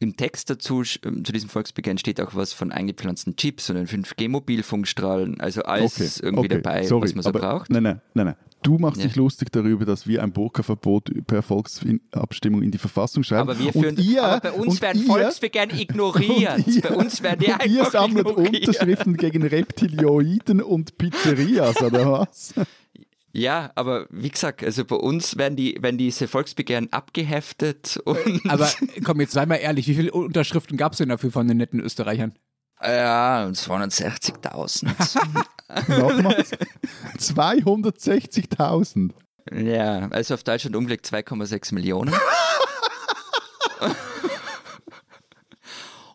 Im Text dazu, ähm, zu diesem Volksbegehren steht auch was von eingepflanzten Chips und 5G-Mobilfunkstrahlen, also alles okay, irgendwie okay, dabei, sorry, was man so braucht. Nein, nein, nein, nein. Du machst ja. dich lustig darüber, dass wir ein Burka-Verbot per Volksabstimmung in die Verfassung schreiben. Aber, wir führen, ihr, aber bei uns werden ihr, Volksbegehren ignoriert. Ihr, bei uns werden die einfach Ihr sammelt ignoriert. Unterschriften gegen Reptilioiden und Pizzerias, oder was? Ja, aber wie gesagt, also bei uns werden, die, werden diese Volksbegehren abgeheftet. Und aber komm, jetzt sei mal ehrlich, wie viele Unterschriften gab es denn dafür von den netten Österreichern? Ja, 260.000. Nochmals? 260.000. Ja, also auf Deutschland umgelegt 2,6 Millionen.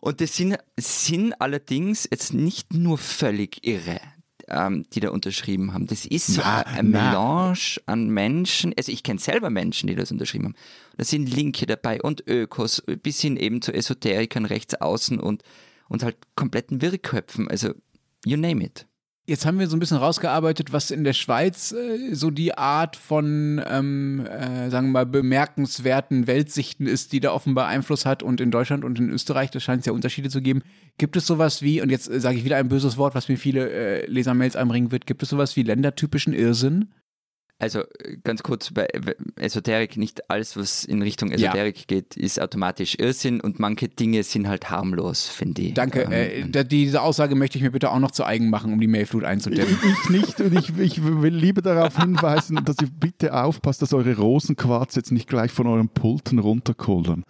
Und das sind, sind allerdings jetzt nicht nur völlig irre, ähm, die da unterschrieben haben. Das ist so na, ein Melange an Menschen. Also ich kenne selber Menschen, die das unterschrieben haben. Da sind Linke dabei und Ökos, bis hin eben zu Esoterikern rechts außen und und halt kompletten Wirrköpfen. Also, you name it. Jetzt haben wir so ein bisschen rausgearbeitet, was in der Schweiz äh, so die Art von, ähm, äh, sagen wir mal, bemerkenswerten Weltsichten ist, die da offenbar Einfluss hat. Und in Deutschland und in Österreich, da scheint es ja Unterschiede zu geben. Gibt es sowas wie, und jetzt äh, sage ich wieder ein böses Wort, was mir viele äh, Lesermails einbringen wird, gibt es sowas wie ländertypischen Irrsinn? Also äh, ganz kurz bei Esoterik, nicht alles, was in Richtung Esoterik ja. geht, ist automatisch Irrsinn und manche Dinge sind halt harmlos, finde ich. Danke. Ähm, äh, diese Aussage möchte ich mir bitte auch noch zu eigen machen, um die Mailflut einzudämmen. Ich, nicht und ich, ich will lieber darauf hinweisen, dass ihr bitte aufpasst, dass eure Rosenquarz jetzt nicht gleich von euren Pulten runterkullern.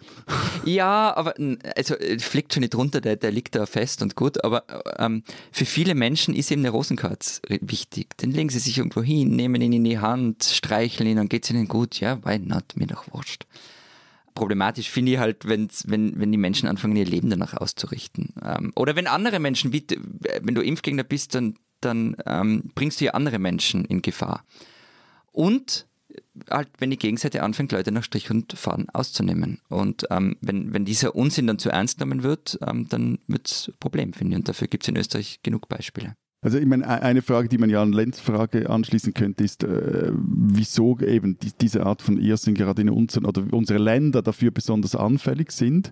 Ja, aber also äh, fliegt schon nicht runter, der, der liegt da fest und gut, aber ähm, für viele Menschen ist eben der Rosenquarz wichtig. Den legen sie sich irgendwo hin, nehmen ihn in die Hand Hand, streicheln ihn, dann geht es ihnen gut. Ja, why not? Mir doch wurscht. Problematisch finde ich halt, wenn, wenn die Menschen anfangen, ihr Leben danach auszurichten. Ähm, oder wenn andere Menschen, wie, wenn du Impfgegner bist, dann, dann ähm, bringst du ja andere Menschen in Gefahr. Und halt, wenn die Gegenseite anfängt, Leute nach Strich und Faden auszunehmen. Und ähm, wenn, wenn dieser Unsinn dann zu ernst genommen wird, ähm, dann wird es ein Problem, finde ich. Und dafür gibt es in Österreich genug Beispiele. Also ich meine, e-, eine Frage, die man ja an Lenz Frage anschließen könnte, ist, äh, wieso eben die, diese Art von Irrsinn gerade in unseren oder unsere Länder dafür besonders anfällig sind.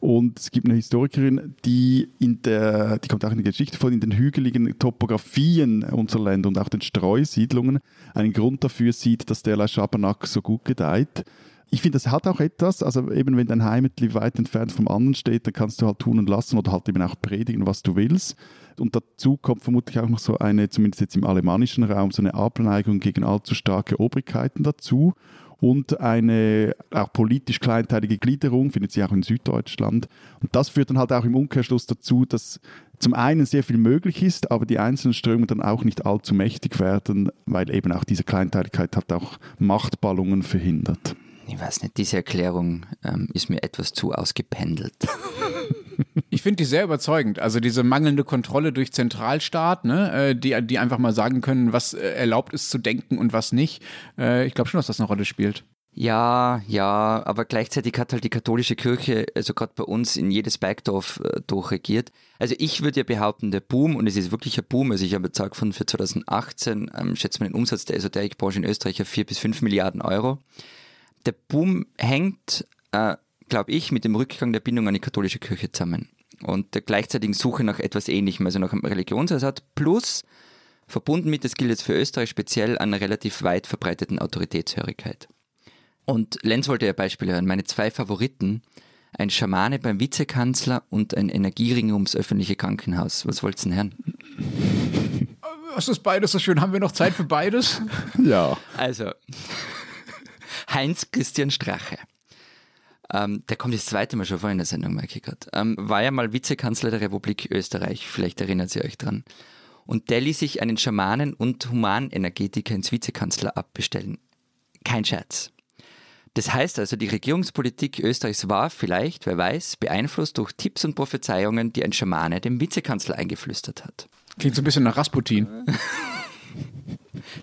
Und es gibt eine Historikerin, die in der, die kommt auch in der Geschichte vor, in den hügeligen Topografien unserer Länder und auch den Streusiedlungen einen Grund dafür sieht, dass der Schabernack so gut gedeiht. Ich finde, das hat auch etwas, also eben wenn dein Heimatli weit entfernt vom anderen steht, dann kannst du halt tun und lassen oder halt eben auch predigen, was du willst. Und dazu kommt vermutlich auch noch so eine, zumindest jetzt im alemannischen Raum, so eine Abneigung gegen allzu starke Obrigkeiten dazu und eine auch politisch kleinteilige Gliederung, findet sie auch in Süddeutschland. Und das führt dann halt auch im Umkehrschluss dazu, dass zum einen sehr viel möglich ist, aber die einzelnen Strömungen dann auch nicht allzu mächtig werden, weil eben auch diese Kleinteiligkeit hat auch Machtballungen verhindert. Ich weiß nicht, diese Erklärung ähm, ist mir etwas zu ausgependelt. Ich finde die sehr überzeugend. Also diese mangelnde Kontrolle durch Zentralstaat, ne, äh, die, die einfach mal sagen können, was äh, erlaubt ist zu denken und was nicht. Äh, ich glaube schon, dass das eine Rolle spielt. Ja, ja, aber gleichzeitig hat halt die katholische Kirche, also gerade bei uns, in jedes Bergdorf äh, durchregiert. Also ich würde ja behaupten, der Boom, und es ist wirklich ein Boom, also ich habe gesagt von für 2018, ähm, schätzt man den Umsatz der Esoterikbranche in Österreich auf 4 bis 5 Milliarden Euro. Der Boom hängt äh, glaube ich, mit dem Rückgang der Bindung an die katholische Kirche zusammen und der gleichzeitigen Suche nach etwas Ähnlichem, also nach einem Religionsersatz, plus verbunden mit, das gilt jetzt für Österreich speziell, einer relativ weit verbreiteten Autoritätshörigkeit. Und Lenz wollte ja Beispiele hören. Meine zwei Favoriten, ein Schamane beim Vizekanzler und ein Energiering ums öffentliche Krankenhaus. Was wollt's denn hören? Was ist beides so schön? Haben wir noch Zeit für beides? ja. Also, Heinz Christian Strache ähm, der kommt das zweite Mal schon vor in der Sendung, merke ich gerade. Ähm, war ja mal Vizekanzler der Republik Österreich, vielleicht erinnert Sie euch dran. Und der ließ sich einen Schamanen und Humanenergetiker ins Vizekanzler abbestellen. Kein Scherz. Das heißt also, die Regierungspolitik Österreichs war vielleicht, wer weiß, beeinflusst durch Tipps und Prophezeiungen, die ein Schamane dem Vizekanzler eingeflüstert hat. Klingt so ein bisschen nach Rasputin.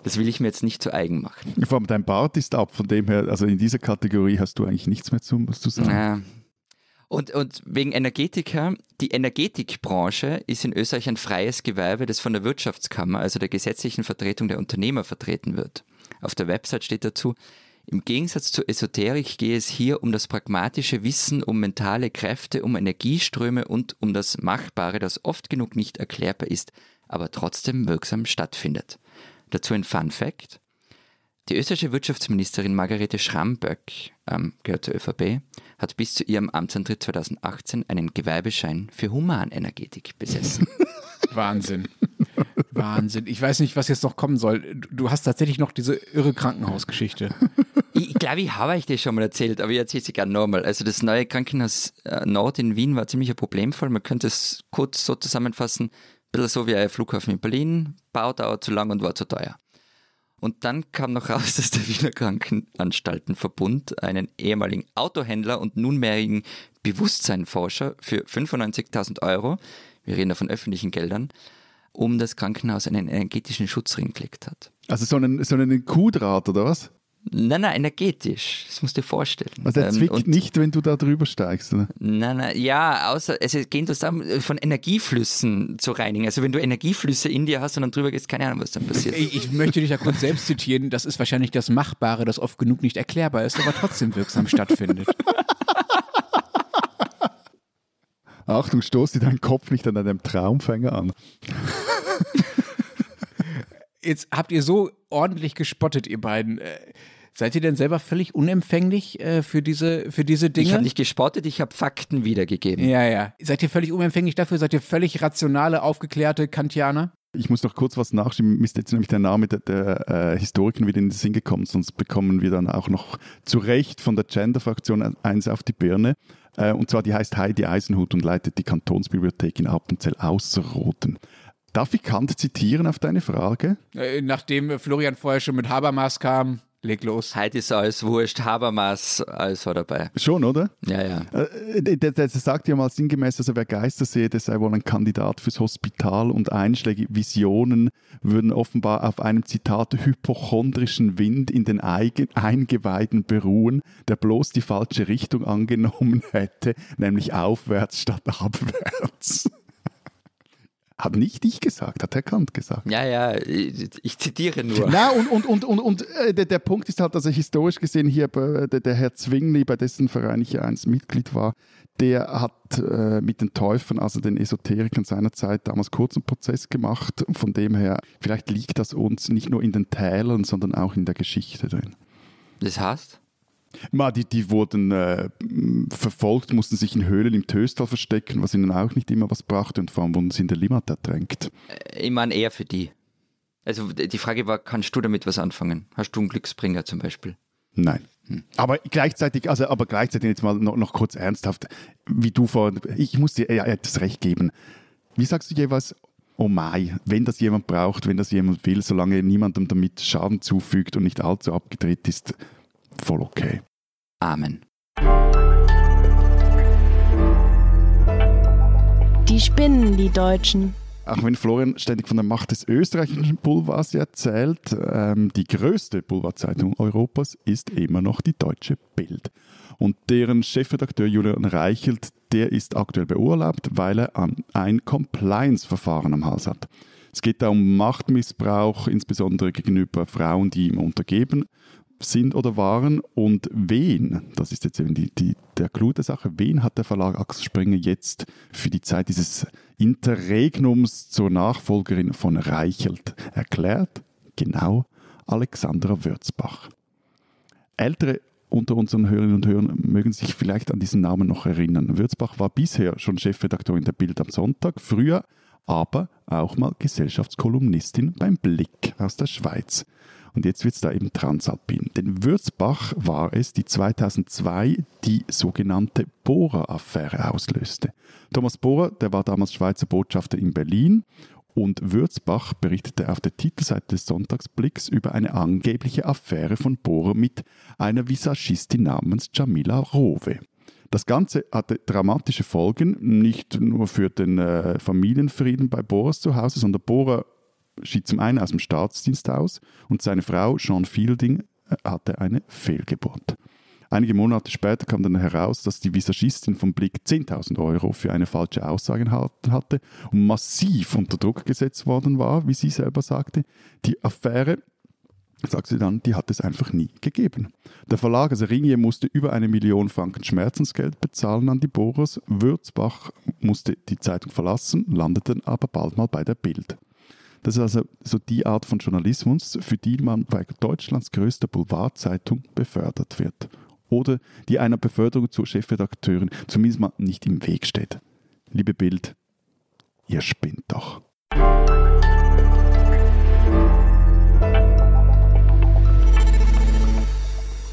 Das will ich mir jetzt nicht zu eigen machen. Vor allem dein Bart ist ab, von dem her, also in dieser Kategorie hast du eigentlich nichts mehr zu, zu sagen. Ja. Und, und wegen Energetiker, die Energetikbranche ist in Österreich ein freies Gewerbe, das von der Wirtschaftskammer, also der gesetzlichen Vertretung der Unternehmer, vertreten wird. Auf der Website steht dazu, im Gegensatz zur Esoterik gehe es hier um das pragmatische Wissen, um mentale Kräfte, um Energieströme und um das Machbare, das oft genug nicht erklärbar ist, aber trotzdem wirksam stattfindet. Dazu ein Fun Fact. Die österreichische Wirtschaftsministerin Margarete Schramböck, ähm, gehört zur ÖVP, hat bis zu ihrem Amtsantritt 2018 einen Gewerbeschein für Humanenergetik besessen. Wahnsinn. Wahnsinn. Ich weiß nicht, was jetzt noch kommen soll. Du hast tatsächlich noch diese irre Krankenhausgeschichte. Ich glaube, ich habe euch das schon mal erzählt, aber ich erzähle es gerne nochmal. Also das neue Krankenhaus äh, Nord in Wien war ziemlich ein Problemfall. Man könnte es kurz so zusammenfassen bisschen so wie ein Flughafen in Berlin, Bau dauert zu lang und war zu teuer. Und dann kam noch raus, dass der Wiener Krankenanstaltenverbund einen ehemaligen Autohändler und nunmehrigen Bewusstseinforscher für 95.000 Euro, wir reden da von öffentlichen Geldern, um das Krankenhaus einen energetischen Schutzring gelegt hat. Also so einen, so einen Kuhdraht oder was? Nein, nein, energetisch. Das musst du dir vorstellen. Also er ähm, zwickt ähm, nicht, wenn du da drüber steigst, oder? Nein, nein, ja, außer, also es geht darum, von Energieflüssen zu reinigen. Also wenn du Energieflüsse in dir hast und dann drüber gehst, keine Ahnung, was dann passiert. Ich, ich möchte dich ja kurz selbst zitieren, das ist wahrscheinlich das Machbare, das oft genug nicht erklärbar ist, aber trotzdem wirksam stattfindet. Achtung, stoß dir deinen Kopf nicht an deinem Traumfänger an. Jetzt habt ihr so ordentlich gespottet, ihr beiden. Äh, seid ihr denn selber völlig unempfänglich äh, für, diese, für diese Dinge? Ich habe nicht gespottet, ich habe Fakten wiedergegeben. Ja, ja. Seid ihr völlig unempfänglich dafür? Seid ihr völlig rationale, aufgeklärte Kantianer? Ich muss noch kurz was nachschieben. Mir ist jetzt nämlich der Name der, der äh, Historikerin wieder in den Sinn gekommen, sonst bekommen wir dann auch noch zu Recht von der Gender-Fraktion eins auf die Birne. Äh, und zwar, die heißt Heidi Eisenhut und leitet die Kantonsbibliothek in Appenzell Außerroten. Darf ich Kant zitieren auf deine Frage? Äh, nachdem Florian vorher schon mit Habermas kam, leg los. Heute ist alles wurscht, Habermas, alles war dabei. Schon, oder? Ja, ja. Äh, der, der, der sagt ja mal sinngemäß, also wer Geister sehe, der sei wohl ein Kandidat fürs Hospital und einschlägige Visionen würden offenbar auf einem Zitat hypochondrischen Wind in den Eigen Eingeweiden beruhen, der bloß die falsche Richtung angenommen hätte, nämlich aufwärts statt abwärts. Hat nicht ich gesagt, hat Herr Kant gesagt. Ja, ja, ich, zitiere nur. Na, und, und, und, und, und äh, der, der, Punkt ist halt, also historisch gesehen hier der, der Herr Zwingli, bei dessen Verein ich ja einst Mitglied war, der hat äh, mit den Täufern, also den Esoterikern seiner Zeit, damals kurzen Prozess gemacht. Von dem her, vielleicht liegt das uns nicht nur in den Tälern, sondern auch in der Geschichte drin. Das heißt? Die, die wurden äh, verfolgt, mussten sich in Höhlen im Töstal verstecken, was ihnen auch nicht immer was brachte und vor allem wurden sie in der Limmat ertränkt. Äh, ich meine eher für die. Also die Frage war, kannst du damit was anfangen? Hast du einen Glücksbringer zum Beispiel? Nein. Hm. Aber gleichzeitig, also aber gleichzeitig jetzt mal noch, noch kurz ernsthaft, wie du vor, ich muss dir ja, das Recht geben. Wie sagst du jeweils, oh mai, wenn das jemand braucht, wenn das jemand will, solange niemandem damit Schaden zufügt und nicht allzu abgedreht ist, voll okay. Amen. Die spinnen, die Deutschen. Auch wenn Florian ständig von der Macht des österreichischen Boulevards erzählt, ähm, die größte Boulevardzeitung Europas ist immer noch die Deutsche Bild. Und deren Chefredakteur Julian Reichelt, der ist aktuell beurlaubt, weil er ein Compliance-Verfahren am Hals hat. Es geht da um Machtmissbrauch, insbesondere gegenüber Frauen, die ihm untergeben sind oder waren und wen, das ist jetzt eben die, die, der Clou der Sache, wen hat der Verlag Axel Springer jetzt für die Zeit dieses Interregnums zur Nachfolgerin von Reichelt erklärt? Genau, Alexandra Würzbach. Ältere unter unseren Hörerinnen und Hörern mögen sich vielleicht an diesen Namen noch erinnern. Würzbach war bisher schon Chefredaktorin der Bild am Sonntag, früher aber auch mal Gesellschaftskolumnistin beim Blick aus der Schweiz. Und jetzt wird es da eben Transalpin. Denn Würzbach war es, die 2002 die sogenannte Bohrer-Affäre auslöste. Thomas Bohrer, der war damals Schweizer Botschafter in Berlin und Würzbach berichtete auf der Titelseite des Sonntagsblicks über eine angebliche Affäre von Bohrer mit einer Visagistin namens Jamila Rowe. Das Ganze hatte dramatische Folgen, nicht nur für den äh, Familienfrieden bei Bohrers zu Hause, sondern Bohrer schied zum einen aus dem Staatsdienst aus und seine Frau Sean Fielding äh, hatte eine Fehlgeburt. Einige Monate später kam dann heraus, dass die Visagistin vom Blick 10.000 Euro für eine falsche Aussage hatte und massiv unter Druck gesetzt worden war, wie sie selber sagte. Die Affäre, sagt sie dann, die hat es einfach nie gegeben. Der Verlag, also Ringier, musste über eine Million Franken Schmerzensgeld bezahlen an die Bohrers. Würzbach musste die Zeitung verlassen, landete aber bald mal bei der Bild. Das ist also so die Art von Journalismus, für die man bei Deutschlands größter Boulevardzeitung befördert wird. Oder die einer Beförderung zur Chefredakteurin zumindest mal nicht im Weg steht. Liebe Bild, ihr spinnt doch.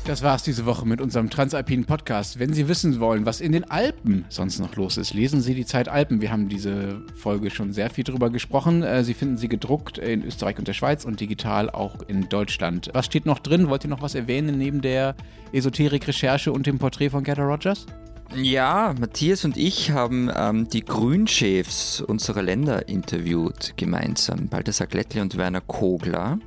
Das war's diese Woche mit unserem Transalpinen Podcast. Wenn Sie wissen wollen, was in den Alpen sonst noch los ist, lesen Sie die Zeit Alpen. Wir haben diese Folge schon sehr viel drüber gesprochen. Äh, sie finden sie gedruckt in Österreich und der Schweiz und digital auch in Deutschland. Was steht noch drin? Wollt ihr noch was erwähnen neben der Esoterik-Recherche und dem Porträt von Gerda Rogers? Ja, Matthias und ich haben ähm, die Grünchefs unserer Länder interviewt gemeinsam. Balthasar Glättli und Werner Kogler.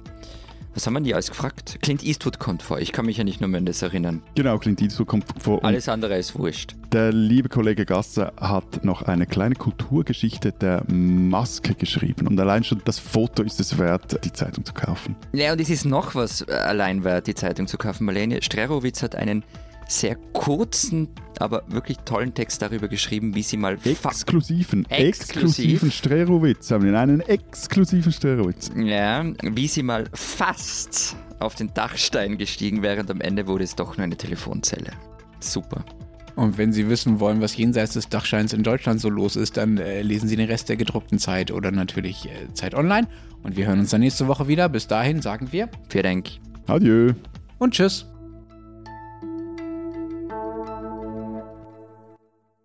Was haben wir die alles gefragt? Clint Eastwood kommt vor. Ich kann mich ja nicht nur mehr an das erinnern. Genau, Clint Eastwood kommt vor. Alles andere ist wurscht. Der liebe Kollege Gasser hat noch eine kleine Kulturgeschichte der Maske geschrieben. Und allein schon das Foto ist es wert, die Zeitung zu kaufen. Ja, und es ist noch was allein wert, die Zeitung zu kaufen. Marlene Strerowitz hat einen sehr kurzen, aber wirklich tollen Text darüber geschrieben, wie sie mal Exklusiven, Exklusiv. exklusiven Sterowitz haben wir einen exklusiven Sterowitz. ja, wie sie mal fast auf den Dachstein gestiegen wäre und am Ende wurde es doch nur eine Telefonzelle. Super. Und wenn Sie wissen wollen, was jenseits des Dachscheins in Deutschland so los ist, dann äh, lesen Sie den Rest der gedruckten Zeit oder natürlich äh, Zeit Online. Und wir hören uns dann nächste Woche wieder. Bis dahin sagen wir Vielen Dank. Adieu. und Tschüss.